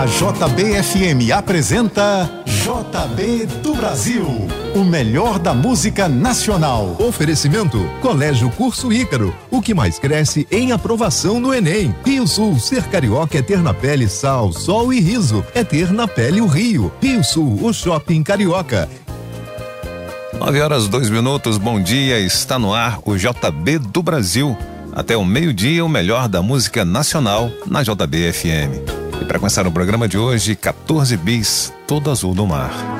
A JBFM apresenta JB do Brasil, o melhor da música nacional. Oferecimento Colégio Curso Ícaro, o que mais cresce em aprovação no Enem. Rio Sul, ser carioca é ter na pele sal, sol e riso, é ter na pele o Rio. Rio Sul, o shopping carioca. 9 horas, dois minutos, bom dia, está no ar o JB do Brasil. Até o meio-dia, o melhor da música nacional na JBFM. E para começar o programa de hoje, 14 bis, todo azul do mar.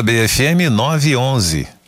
JBFM 911.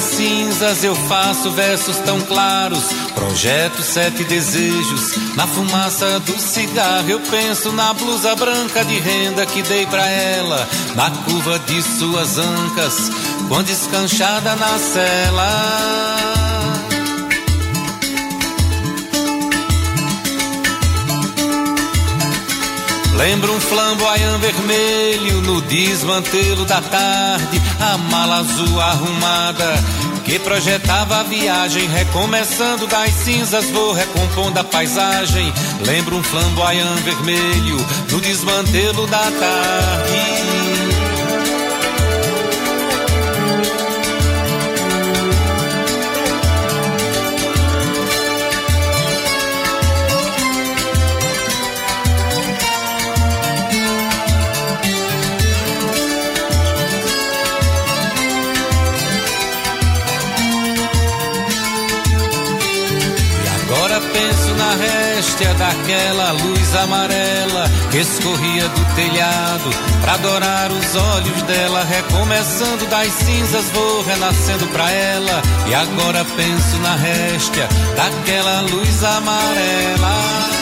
Cinzas eu faço versos tão claros, projeto sete desejos. Na fumaça do cigarro eu penso na blusa branca de renda que dei pra ela, na curva de suas ancas, quando escanchada na cela. Lembro um flamboyant vermelho no desmantelo da tarde, a mala azul arrumada que projetava a viagem, recomeçando das cinzas, vou recompondo a paisagem. Lembro um flamboyant vermelho no desmantelo da tarde. Na réstia daquela luz amarela que escorria do telhado para adorar os olhos dela. Recomeçando das cinzas, vou renascendo pra ela. E agora penso na réstia daquela luz amarela.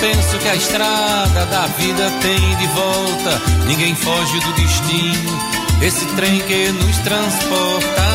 Penso que a estrada da vida tem de volta. Ninguém foge do destino, esse trem que nos transporta.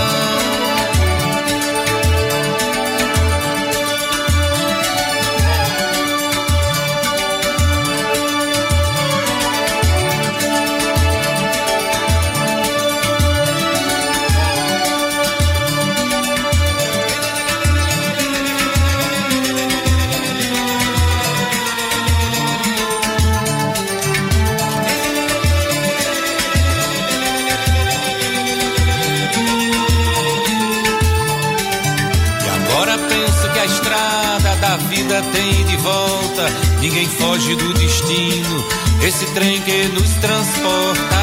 Ninguém foge do destino, esse trem que nos transporta.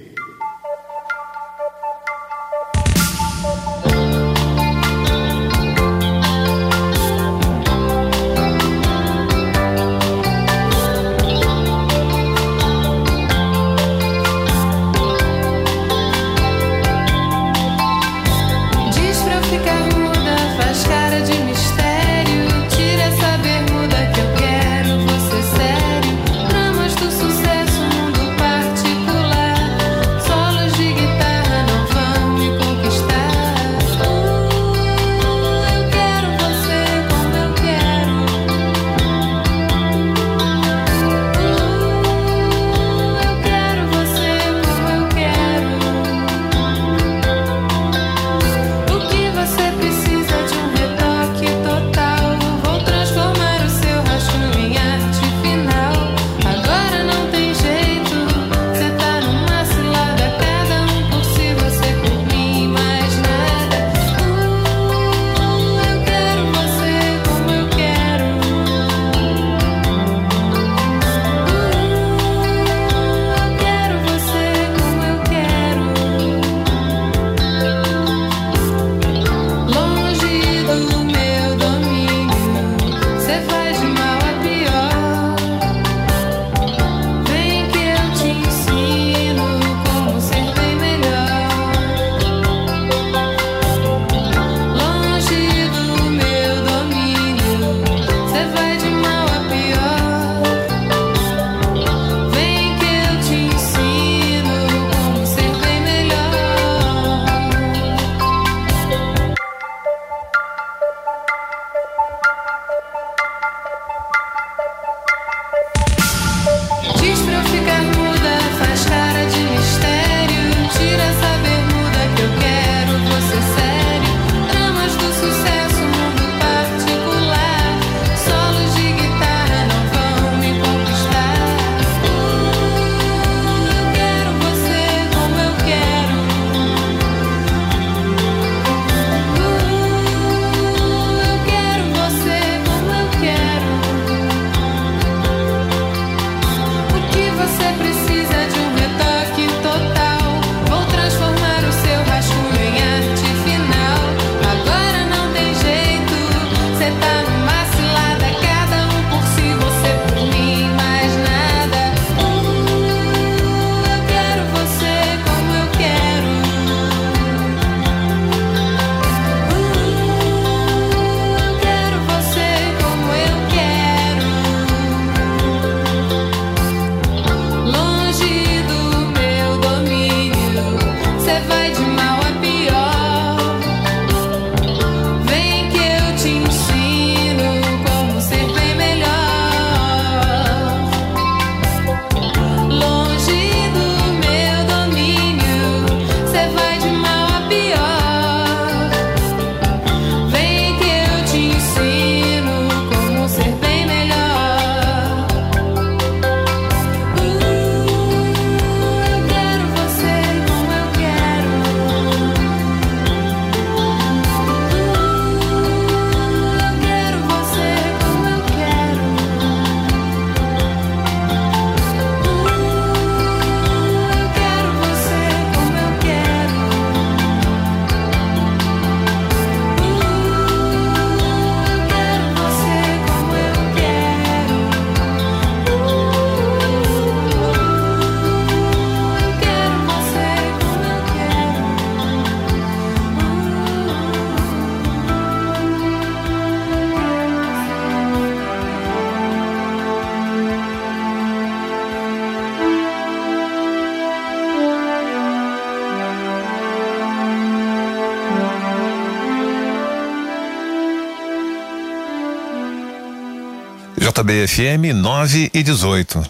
JBFM 9 e 18.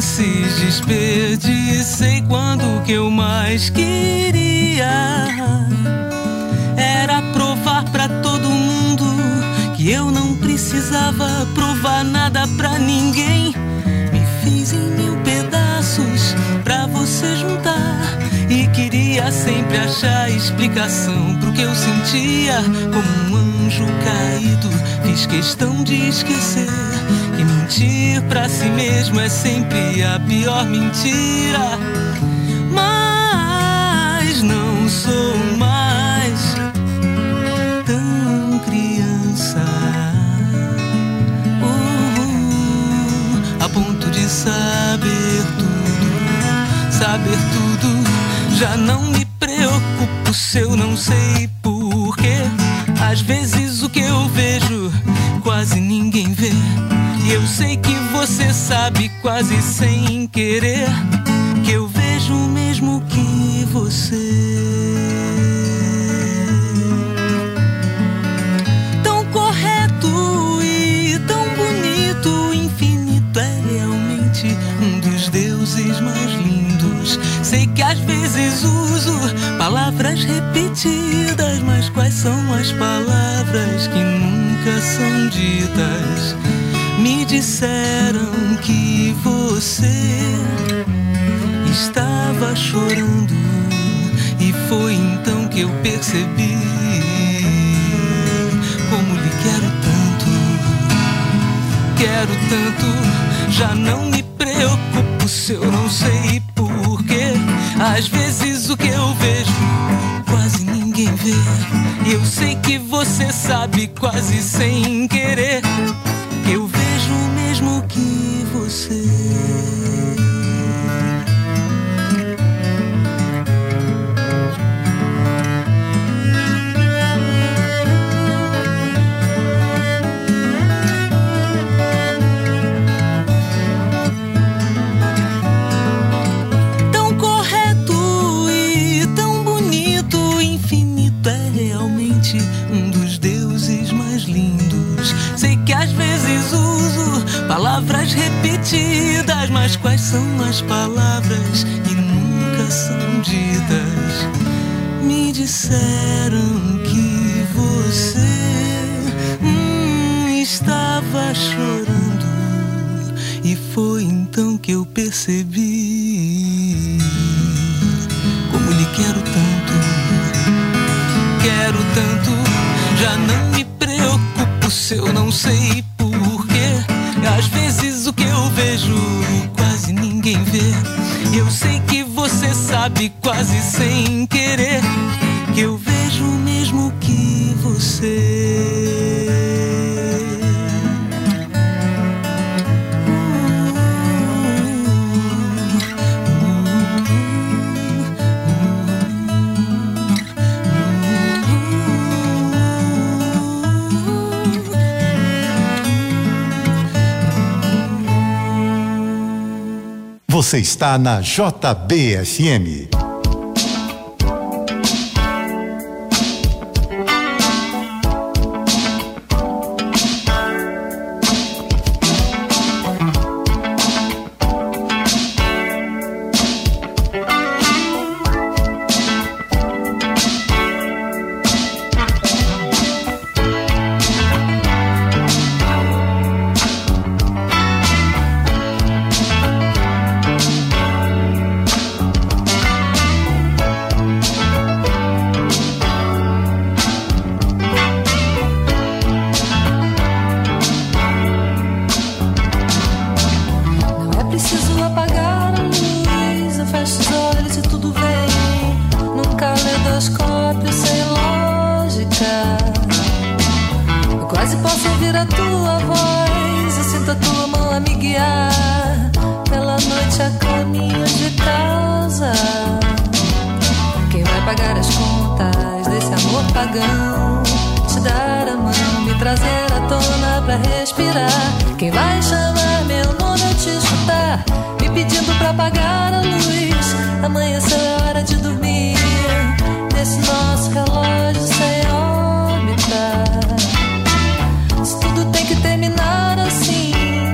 Chances desperdicei quando que eu mais queria. Era provar para todo mundo que eu não precisava provar nada pra ninguém. Me fiz em mil pedaços pra você juntar e queria sempre achar explicação pro que eu sentia como um anjo caído. Fiz questão de esquecer Mentir pra si mesmo é sempre a pior mentira. Mas não sou mais tão criança. Uh, a ponto de saber tudo, saber tudo. Já não me preocupo se eu não sei porquê. Às vezes o que eu vejo quase ninguém vê. E eu sei que você sabe quase sem querer que eu vejo o mesmo que você. Vezes uso palavras repetidas, mas quais são as palavras que nunca são ditas? Me disseram que você estava chorando, e foi então que eu percebi como lhe quero tanto. Quero tanto, já não me preocupo se eu não sei porquê. Às vezes o que eu vejo quase ninguém vê. Eu sei que você sabe quase sem querer. Mas quais são as palavras que nunca são ditas? Me disseram que você hum, estava chorando, e foi então que eu percebi como lhe quero tanto, quero tanto, já não me preocupo se eu não sei sabe quase sem querer que eu vejo o mesmo que você. Você está na JBFM. Respirar. Quem vai chamar meu nome ao te escutar? Me pedindo pra apagar a luz. Amanheceu é hora de dormir. Nesse nosso relógio sem órbita. Se tudo tem que terminar assim,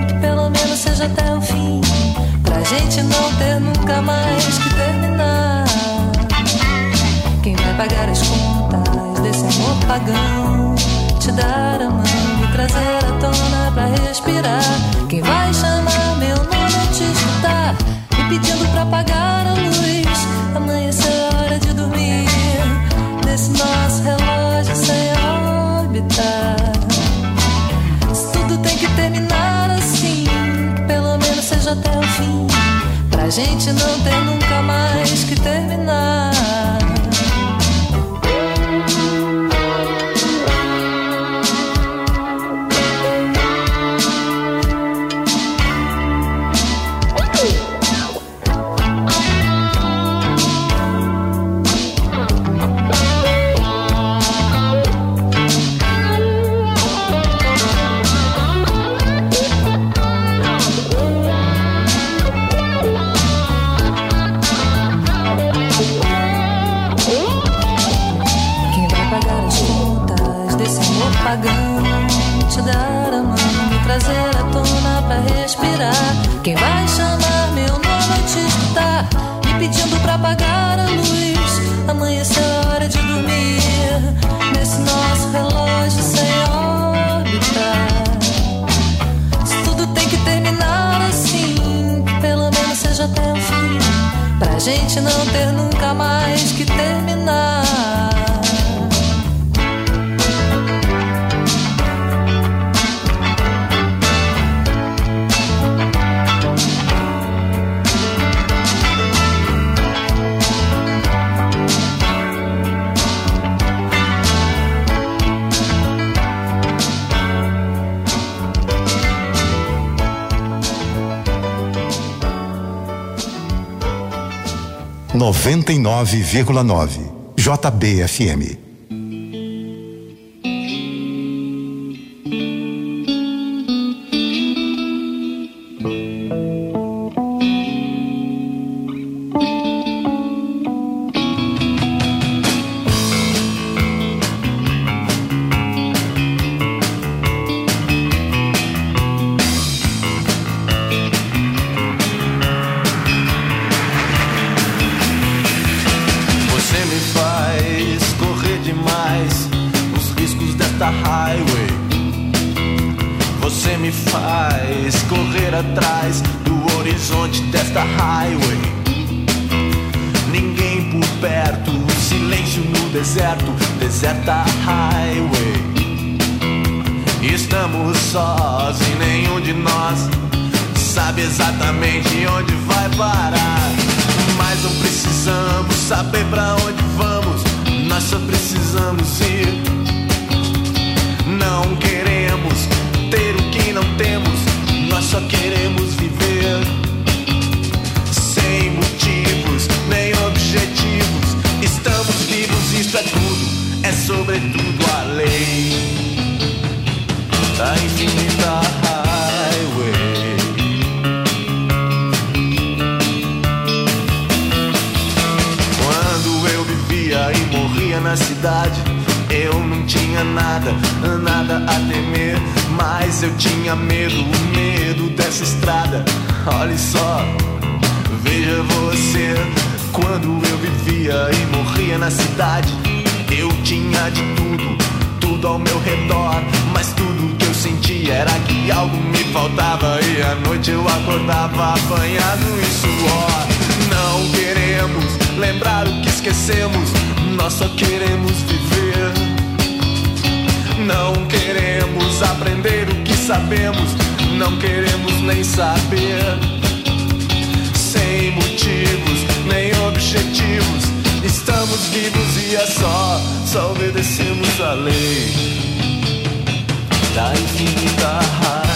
que pelo menos seja até o fim. Pra gente não ter nunca mais que terminar. Quem vai pagar as contas desse amor pagão? Te dar a mão, trazer à tona pra respirar. Quem vai chamar meu nome ao te escutar? Me pedindo pra apagar a luz. Amanheceu é hora de dormir. Nesse nosso relógio sem órbita. Se tudo tem que terminar assim, pelo menos seja até o fim. Pra gente não ter nunca mais que terminar. 99,9. JBFM. Demais os riscos desta highway. Você me faz correr atrás do horizonte desta highway. Ninguém por perto, silêncio no deserto, deserta highway. Estamos sós e nenhum de nós sabe exatamente onde vai parar. Mas não precisamos saber pra onde vamos, nós só precisamos ir. Não queremos ter o que não temos, nós só queremos viver. Sem motivos nem objetivos, estamos vivos, isso é tudo, é sobretudo a lei da infinita highway. Morria na cidade, eu não tinha nada, nada a temer. Mas eu tinha medo, medo dessa estrada. Olhe só, veja você. Quando eu vivia e morria na cidade, eu tinha de tudo, tudo ao meu redor. Mas tudo que eu sentia era que algo me faltava. E à noite eu acordava apanhado em suor. Não queremos lembrar o que esquecemos, nós só queremos viver. Não queremos aprender o que sabemos, não queremos nem saber. Sem motivos nem objetivos, estamos vivos e é só, só obedecemos a lei da infinita highway.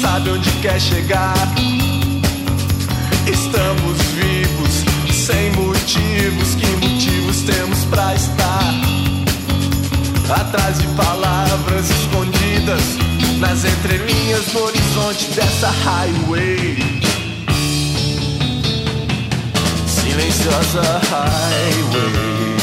sabe onde quer chegar. Estamos vivos, sem motivos. Que motivos temos pra estar? Atrás de palavras escondidas nas entrelinhas do horizonte dessa highway. Silenciosa highway.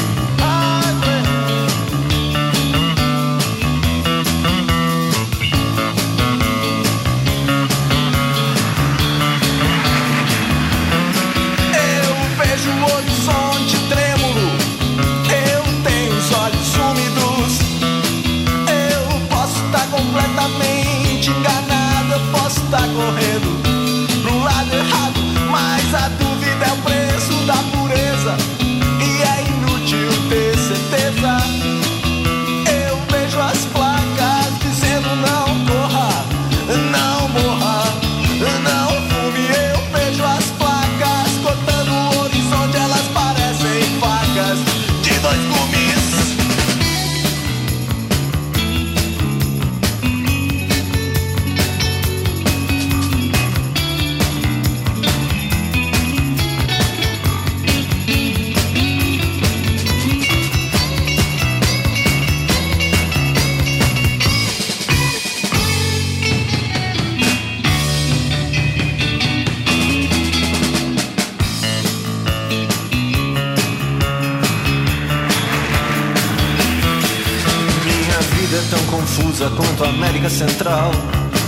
América Central.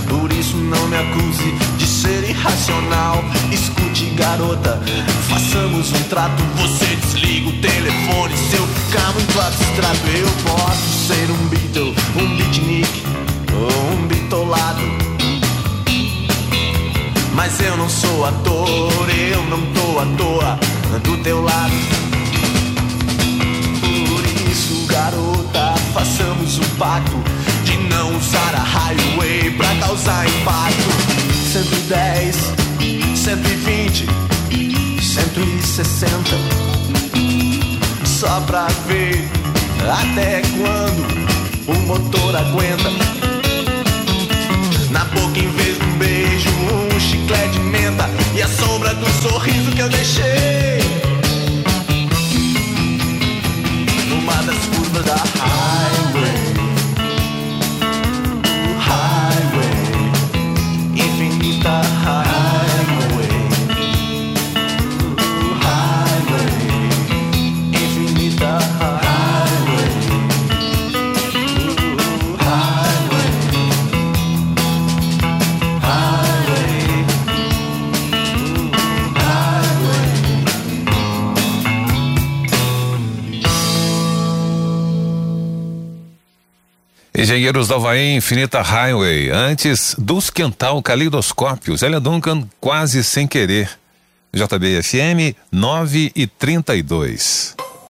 Por isso não me acuse de ser irracional. Escute, garota, façamos um trato. Você desliga o telefone. Se eu ficar muito abstrato, eu posso ser um Beatle, um beatnik ou um bitolado. Mas eu não sou ator, eu não tô à toa do teu lado. Por isso, garota, façamos um pacto não usar a highway pra causar impacto. 110, 120, 160. Só pra ver até quando o motor aguenta. Na boca, em vez de um beijo, um chiclete de menta e a sombra do sorriso que eu deixei. numa das curvas da Engenheiros do Havaí, Infinita Highway. Antes, dos Quental Calidoscópio. Zélia Duncan, quase sem querer. JBFM 9 e 32.